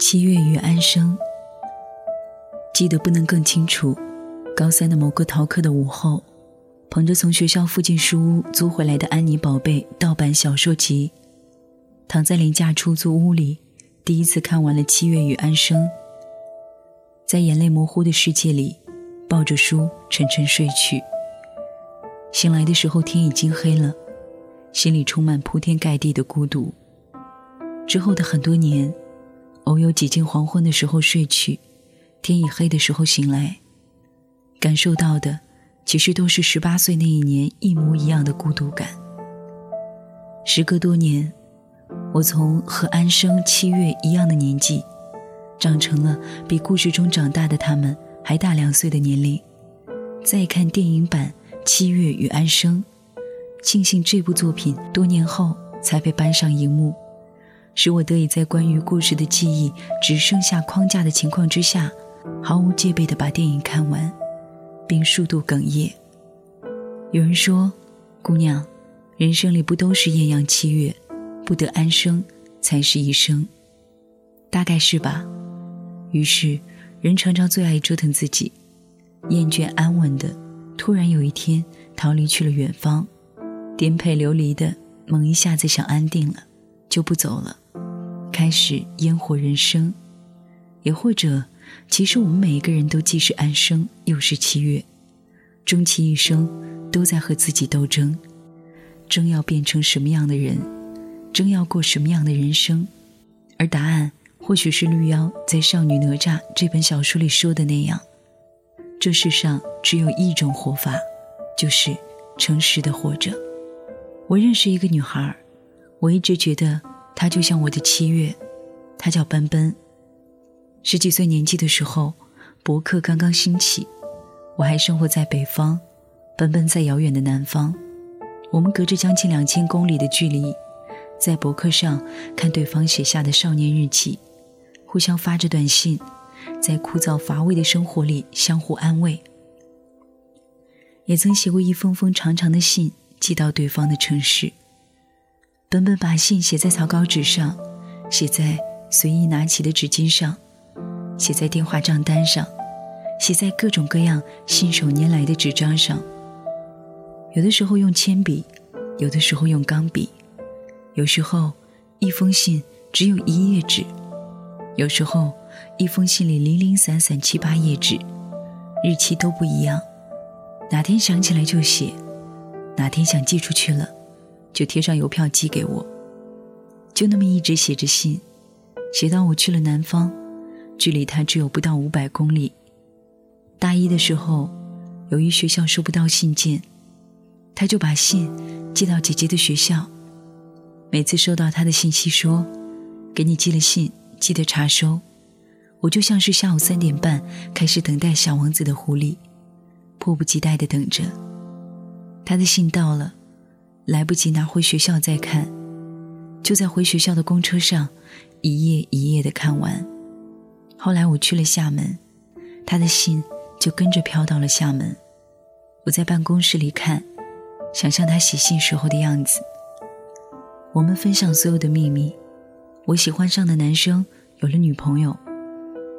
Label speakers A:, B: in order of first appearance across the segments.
A: 七月与安生，记得不能更清楚。高三的某个逃课的午后，捧着从学校附近书屋租回来的《安妮宝贝》盗版小说集，躺在廉价出租屋里，第一次看完了《七月与安生》。在眼泪模糊的世界里，抱着书沉沉睡去。醒来的时候，天已经黑了，心里充满铺天盖地的孤独。之后的很多年，偶有几近黄昏的时候睡去，天已黑的时候醒来，感受到的其实都是十八岁那一年一模一样的孤独感。时隔多年，我从和安生、七月一样的年纪，长成了比故事中长大的他们还大两岁的年龄，再看电影版。七月与安生，庆幸这部作品多年后才被搬上荧幕，使我得以在关于故事的记忆只剩下框架的情况之下，毫无戒备地把电影看完，并数度哽咽。有人说：“姑娘，人生里不都是艳阳七月，不得安生才是一生。”大概是吧。于是，人常常最爱折腾自己，厌倦安稳的。突然有一天，逃离去了远方，颠沛流离的，猛一下子想安定了，就不走了，开始烟火人生。也或者，其实我们每一个人都既是安生，又是七月，终其一生都在和自己斗争，争要变成什么样的人，争要过什么样的人生。而答案，或许是绿妖在《少女哪吒》这本小说里说的那样。这世上只有一种活法，就是诚实的活着。我认识一个女孩，我一直觉得他就像我的七月，他叫奔奔。十几岁年纪的时候，博客刚刚兴起，我还生活在北方，奔奔在遥远的南方。我们隔着将近两千公里的距离，在博客上看对方写下的少年日记，互相发着短信。在枯燥乏味的生活里相互安慰，也曾写过一封封长长的信寄到对方的城市。本本把信写在草稿纸上，写在随意拿起的纸巾上，写在电话账单上，写在各种各样信手拈来的纸张上。有的时候用铅笔，有的时候用钢笔，有时候一封信只有一页纸，有时候。一封信里零零散散七八页纸，日期都不一样。哪天想起来就写，哪天想寄出去了，就贴上邮票寄给我。就那么一直写着信，写到我去了南方，距离他只有不到五百公里。大一的时候，由于学校收不到信件，他就把信寄到姐姐的学校。每次收到他的信息说：“给你寄了信，记得查收。”我就像是下午三点半开始等待小王子的狐狸，迫不及待的等着。他的信到了，来不及拿回学校再看，就在回学校的公车上，一页一页的看完。后来我去了厦门，他的信就跟着飘到了厦门。我在办公室里看，想象他写信时候的样子。我们分享所有的秘密。我喜欢上的男生有了女朋友。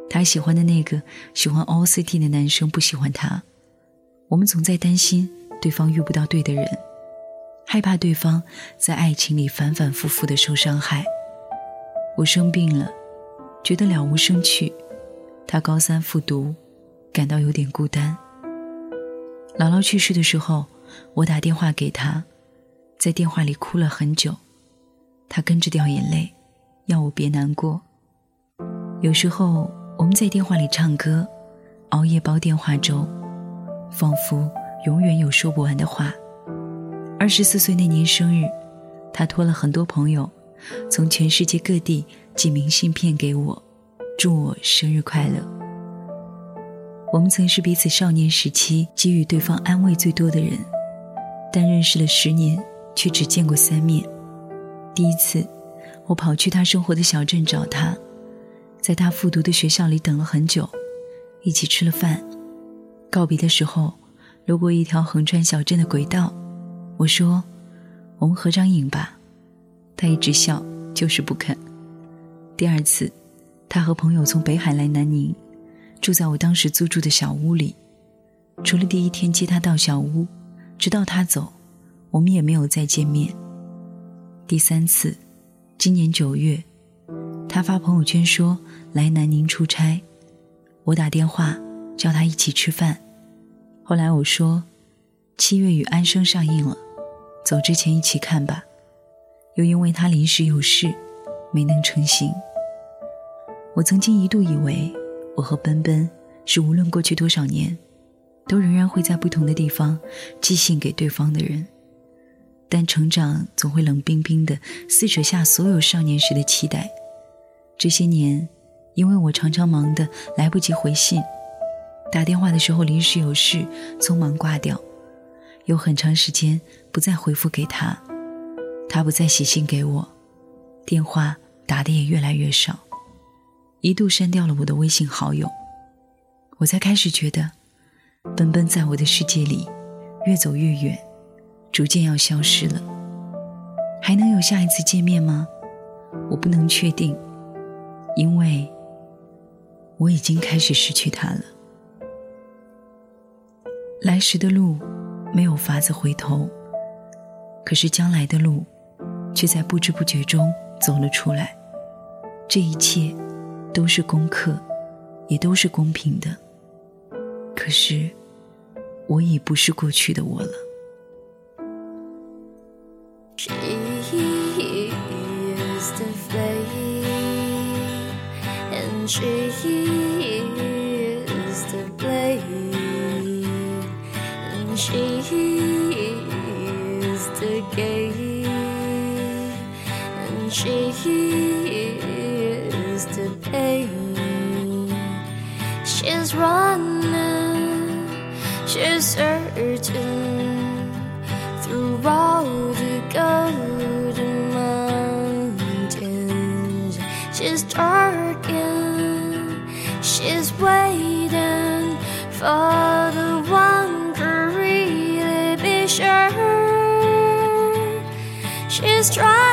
A: 他喜欢的那个喜欢 All City 的男生不喜欢他，我们总在担心对方遇不到对的人，害怕对方在爱情里反反复复的受伤害。我生病了，觉得了无生趣。他高三复读，感到有点孤单。姥姥去世的时候，我打电话给他，在电话里哭了很久，他跟着掉眼泪，要我别难过。有时候。我们在电话里唱歌，熬夜煲电话粥，仿佛永远有说不完的话。二十四岁那年生日，他托了很多朋友，从全世界各地寄明信片给我，祝我生日快乐。我们曾是彼此少年时期给予对方安慰最多的人，但认识了十年，却只见过三面。第一次，我跑去他生活的小镇找他。在他复读的学校里等了很久，一起吃了饭。告别的时候，路过一条横穿小镇的轨道，我说：“我们合张影吧。”他一直笑，就是不肯。第二次，他和朋友从北海来南宁，住在我当时租住的小屋里。除了第一天接他到小屋，直到他走，我们也没有再见面。第三次，今年九月，他发朋友圈说来南宁出差，我打电话叫他一起吃饭。后来我说，七月与安生上映了，走之前一起看吧。又因为他临时有事，没能成行。我曾经一度以为，我和奔奔是无论过去多少年。都仍然会在不同的地方寄信给对方的人，但成长总会冷冰冰的撕扯下所有少年时的期待。这些年，因为我常常忙得来不及回信，打电话的时候临时有事，匆忙挂掉，有很长时间不再回复给他，他不再写信给我，电话打的也越来越少，一度删掉了我的微信好友，我才开始觉得。奔奔在我的世界里越走越远，逐渐要消失了。还能有下一次见面吗？我不能确定，因为我已经开始失去他了。来时的路没有法子回头，可是将来的路却在不知不觉中走了出来。这一切都是功课，也都是公平的。可是，我已不是过去的我了。
B: She's running, she's searching through all the golden mountains. She's darking, she's waiting for the one to really be sure. She's trying.